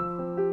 Música